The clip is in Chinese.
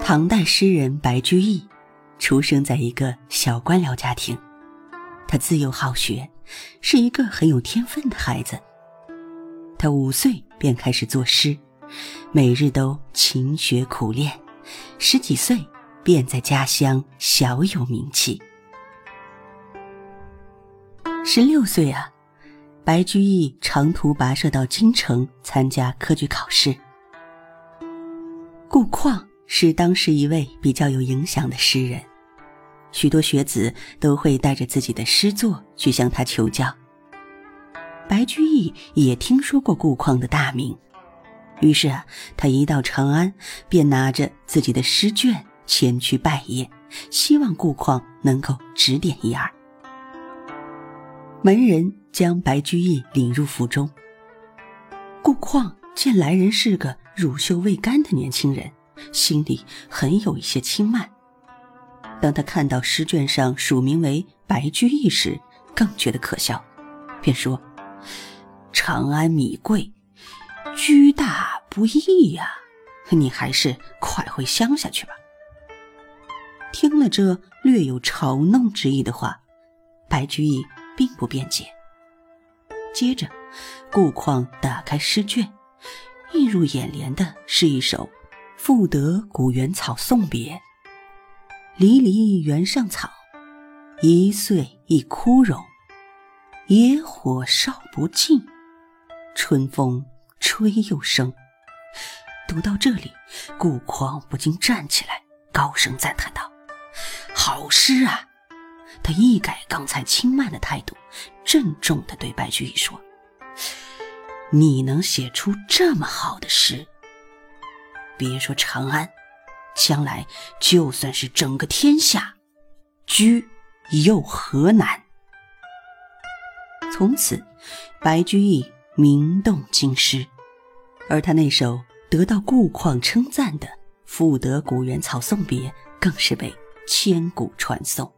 唐代诗人白居易，出生在一个小官僚家庭。他自幼好学，是一个很有天分的孩子。他五岁便开始作诗，每日都勤学苦练，十几岁便在家乡小有名气。十六岁啊，白居易长途跋涉到京城参加科举考试。顾况是当时一位比较有影响的诗人，许多学子都会带着自己的诗作去向他求教。白居易也听说过顾况的大名，于是啊，他一到长安，便拿着自己的诗卷前去拜谒，希望顾况能够指点一二。门人将白居易领入府中，顾况见来人是个。乳臭未干的年轻人，心里很有一些轻慢。当他看到诗卷上署名为白居易时，更觉得可笑，便说：“长安米贵，居大不易呀，你还是快回乡下去吧。”听了这略有嘲弄之意的话，白居易并不辩解。接着，顾况打开诗卷。映入眼帘的是一首《赋得古原草送别》：“离离原上草，一岁一枯荣。野火烧不尽，春风吹又生。”读到这里，顾况不禁站起来，高声赞叹道：“好诗啊！”他一改刚才轻慢的态度，郑重的对白居易说。你能写出这么好的诗，别说长安，将来就算是整个天下，居又何难？从此，白居易名动京师，而他那首得到顾况称赞的《赋得古原草送别》，更是被千古传颂。